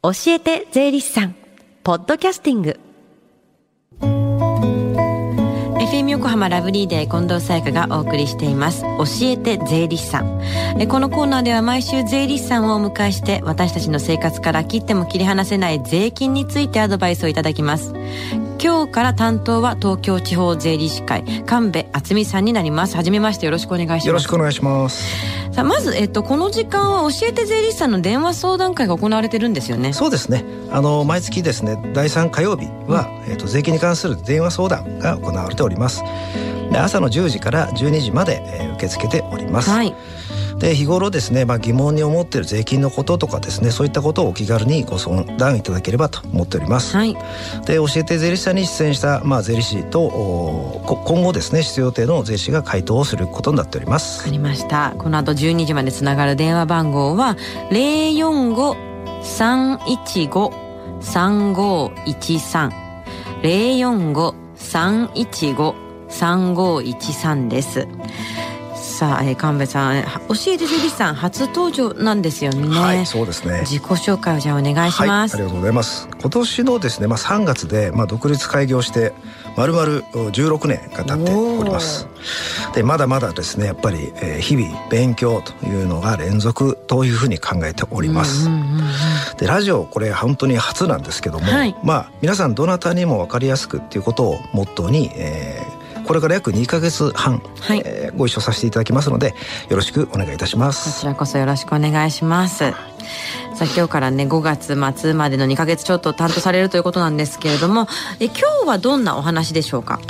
教えて税理士さん。ポッドキャスティング。FM 横浜ラブリーデー近藤沙耶香がお送りしています。教えて税理士さん。えこのコーナーでは毎週税理士さんをお迎えして私たちの生活から切っても切り離せない税金についてアドバイスをいただきます。今日から担当は東京地方税理士会神戸敦美さんになります。はじめましてよろしくお願いします。よろしくお願いします。さあまず、えっと、この時間は教えて税理士さんの電話相談会が行われてるんですよね。そうですね。あの毎月ですね第3火曜日は、えっと、税金に関する電話相談が行われております。で朝の10時から12時まで、えー、受け付けております、はいで日頃ですね、まあ、疑問に思っている税金のこととかですねそういったことをお気軽にご相談いただければと思っております、はい。で教えて税理士さんに出演した、まあ、税理士と今後ですね必要予定の税理士が回答をすることになっておりまわすかりました。この後12時までつながる電話番号は045-315-3513 045-315-3513ですさあ、えー、神戸さんえー教えて税理士さん初登場なんですよね、はいそうですね。自己紹介をじゃあお願いします、はい、ありがとうございます。今年のですね、まあ、3月で、まあ、独立開業して丸々16年が経っております。でまだまだですねやっぱり、えー日々勉強というのが連続というふうに考えております、でラジオこれ本当に初なんですけども、はい。まあ皆さんどなたにも分かりやすくっていうことをモットーに、えーこれから約2ヶ月半、はいえーご一緒させていただきますのでよろしくお願いいたしまこすちらこそよろしくお願いします。さあ今日からね5月末までの2ヶ月ちょっと担当されるということなんですけれどもえ今日はどんなお話でしょうか？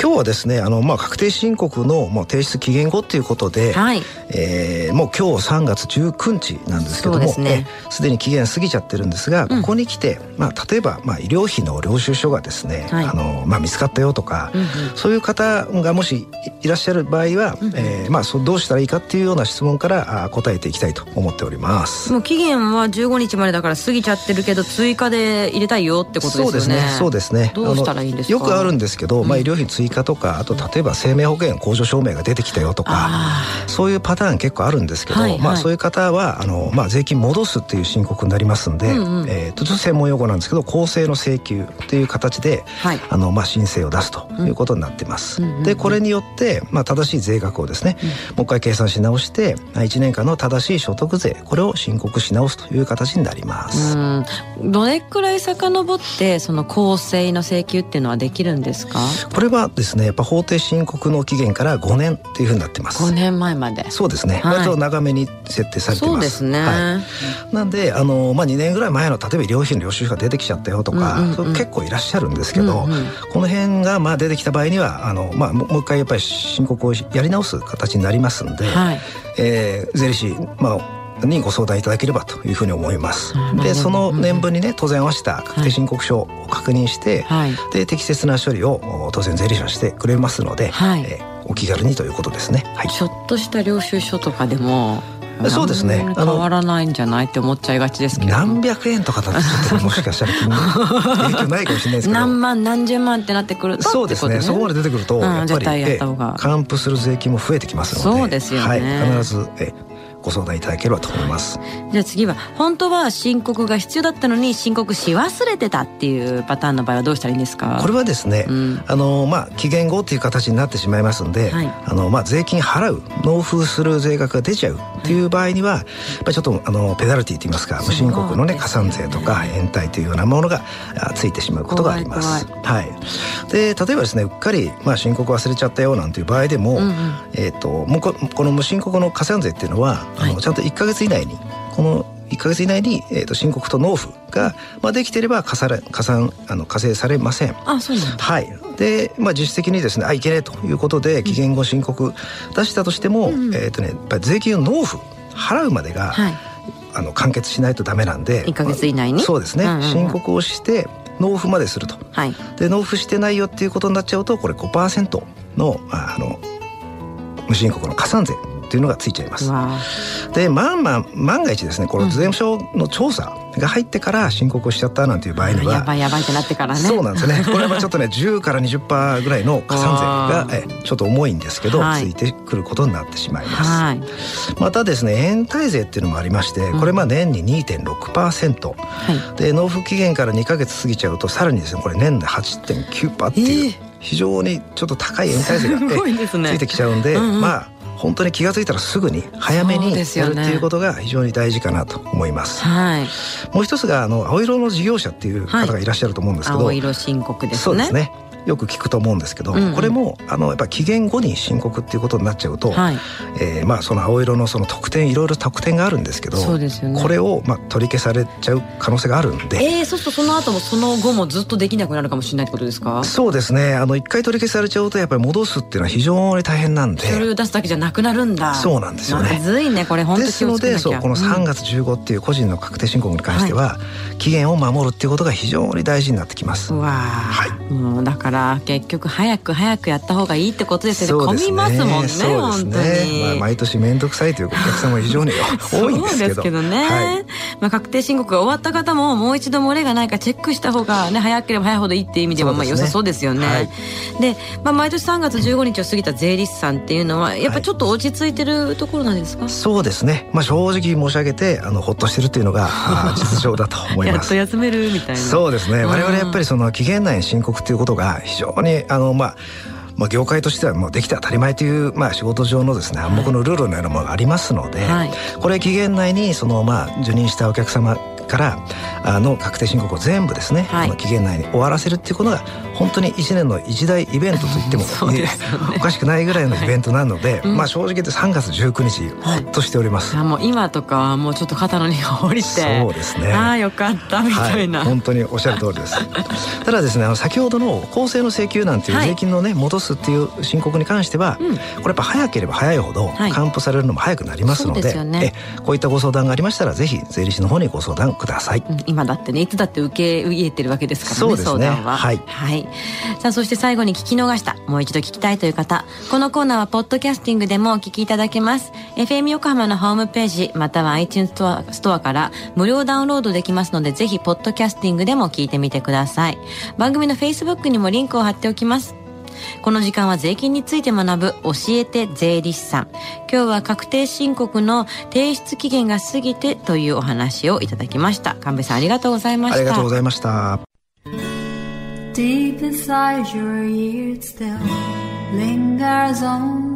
今日はですねあの、まあ、確定申告の、まあ、提出期限後ということで、はい。えーもう今日3月19日なんですけどもそうですね。えすでに期限過ぎちゃってるんですが、うん。ここに来て、まあ、例えば、まあ、医療費の領収書がですね、はい。あのまあ、見つかったよとか、うんうん。そういう方がもしいらっしゃる場合は、うんえーまあ、どうしたらいいかっていうような質問からあ答えていきたいと思っております。もう期限は15日までだから過ぎちゃってるけど追加で入れたいよってことですよね。そうですね。そうですね。どうしたらいいんですか？よくあるんですけど、まあうん医療費追加とか、あと例えば生命保険控除証明が出てきたよとか、あそういうパターン結構あるんですけど、はいはい。まあそういう方はあのまあ税金戻すっていう申告になりますんで、うんうん。えー、とちょっと専門用語なんですけど、公正の請求っていう形で。はい。あのまあ申請を出すということになってます。うんうんうん。うんでこれによってまあ正しい税額をですね、もう一回計算し直して1年間の正しい所得税これを申告し直すという形になります。うん。どれくらい遡ってその公正の請求っていうのはできるんですか？これはですねやっぱ法定申告の期限から5年っていうふうになってます。5年前まで。そうですね、はい。割と長めに設定されてます。そうですね、はい、なんであの、まあ、2年ぐらい前の例えば医療費の領収書が出てきちゃったよとか、うんうんうん。結構いらっしゃるんですけど、うんうん。この辺がまあ出てきた場合にはあの、まあ、もうもう一回やっぱり申告をやり直す形になりますんで、はい。えー税理士、まあ、にご相談いただければというふうに思います。うんでその年分にね当然合わせた確定申告書を確認して、はい。で適切な処理をお当然税理士はしてくれますので、はい。えーお気軽にということですね。はい。ちょっとした領収書とかでもそうですね。変わらないんじゃないって思っちゃいがちですけど。何百円とかだともしかしたら 影響ないかもしれないですけど。何万何十万ってなってくるとそうですね。そこまで出てくると、うんやっぱり還付する税金も増えてきますので。そうですよね。はい、必ずえご相談いただければと思います、とじゃあ次は本当は申告が必要だったのに申告し忘れてたっていうパターンの場合はどうしたらいいんですか？これはですね、うん。あのまあ期限後っていう形になってしまいますんで、はい。あのまあ税金払う納付する税額が出ちゃうっていう場合には、やっぱりちょっとあのペナルティといいますか無申告のね加算税とか延滞というようなものがあついてしまうことがあります。怖はい。で例えばですねうっかりまあ申告忘れちゃったよなんていう場合でも、うんうん。えっ、ともうここの無申告の加算税っていうのは、あはい。のちゃんと1ヶ月以内にこの1ヶ月以内に、えー、と申告と納付が、まあ、できていれば加算加算あの課税されません。あそうなんだ。はい、で、まあ、実質的にですねあいけねえということで期限後申告出したとしても、うんえーとね、やっぱり税金を納付払うまでが、はい。あの完結しないとダメなんで1ヶ月以内に？そうですね、うんうんうん。申告をして納付まですると。はい。で納付してないよっていうことになっちゃうとこれ5%のああの無申告の加算税っていうのがついちゃいます。でまあまあ万が一ですねこれ税務署の調査が入ってから申告をしちゃったなんていう場合にはやばいやばいってなってからね。そうなんですね。これはちょっとね10から20%ぐらいの加算税がえちょっと重いんですけど、はい、ついてくることになってしまいます、はい、またですね延滞税っていうのもありましてこれまあ年に2.6%、はい、で納付期限から2か月過ぎちゃうとさらにですねこれ年で8.9%っていう、えー。非常にちょっと高い延滞税が、ね、ついてきちゃうんで、うんうん、まあ本当に気が付いたらすぐに早めにやるっていうことが非常に大事かなと思います。はい、もう一つがあの青色の事業者っていう方がいらっしゃると思うんですけど、はい、青色申告ですね。そうですね。よく聞くと思うんですけど、うんうん、これもあのやっぱ期限後に申告っていうことになっちゃうと、はい、えー、まあその青色のその特典いろいろ特典があるんですけどそうですよ、ね、これをまあ取り消されちゃう可能性があるんで。えー、そうするとその後もその後もずっとできなくなるかもしれないってことですか？そうですね。あの一回取り消されちゃうとやっぱり戻すっていうのは非常に大変なんで。それを出すだけじゃなくなるんだ。そうなんですよね。まずいねこれ。本当ですのでそうこの3月15っていう個人の確定申告に関しては、うん、期限を守るっていうことが非常に大事になってきますわはい、もうだから結局早く早くやった方がいいってことですよね。混みますもんね、本当に。まあ、毎年面倒くさいというお客様非常に多いんですけど。ですけどね。はい、まあ、確定申告が終わった方も、もう一度漏れがないかチェックした方がね、早ければ早いほどいいっていう意味では、まあ、良さそうですよね。はい、で、まあ、毎年3月15日を過ぎた税理士さんっていうのは、やっぱりちょっと落ち着いてるところなんですか、はい、そうですね。まあ、正直申し上げて、あの、ほっとしてるっていうのが、実情だと思います。やっと休めるみたいな。そうですね。我々やっぱりその期限内に申告っていうことが非常に、あの、まあ、まあ、業界としてはもうできて当たり前という、まあ、仕事上のですね暗黙のルールのようなものがありますので、はい、これ期限内にその、まあ、受任したお客様からあの確定申告を全部ですね、はい、の期限内に終わらせるっていうことが本当に1年の一大イベントと言っても、ね、おかしくないぐらいのイベントなので、はい、まあ正直言って3月19日ほっとしております、はい、もう今とかはもうちょっと肩の荷が下りてそうですね。ああよかったみたいな、本当におっしゃる通りです。ただですねあの先ほどの公正の請求なんていう税金のね戻すっていう申告に関しては、うん、これやっぱ早ければ早いほど還付されるのも早くなりますので,、ね、えこういったご相談がありましたらぜひ税理士の方にご相談ください、うん、今だってねいつだって受け入れてるわけですからねそうですね。は。い、はい、さあそして最後に聞き逃したもう一度聞きたいという方このコーナーはポッドキャスティングでもお聞きいただけます。FM 横浜のホームページまたは iTunes ストアストアから無料ダウンロードできますのでぜひポッドキャスティングでも聞いてみてください。番組の Facebook にもリンクを貼っておきますこの時間は税金について学ぶ教えて税理士さん。今日は確定申告の提出期限が過ぎてというお話をいただきました。神戸さんありがとうございました。ありがとうございました。Deep inside your ears still lingers on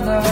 another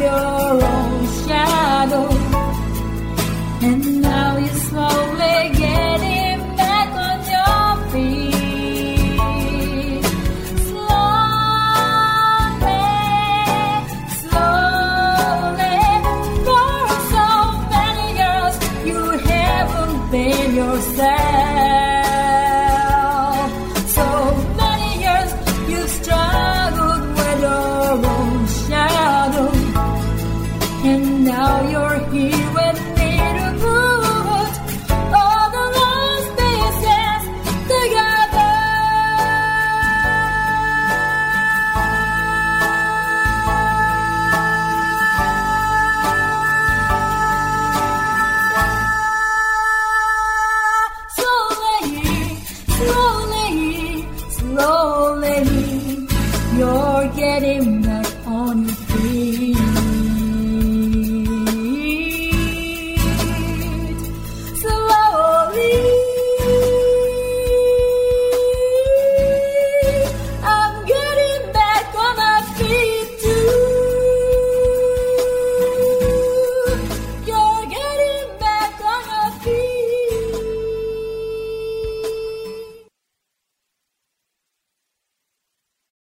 your own.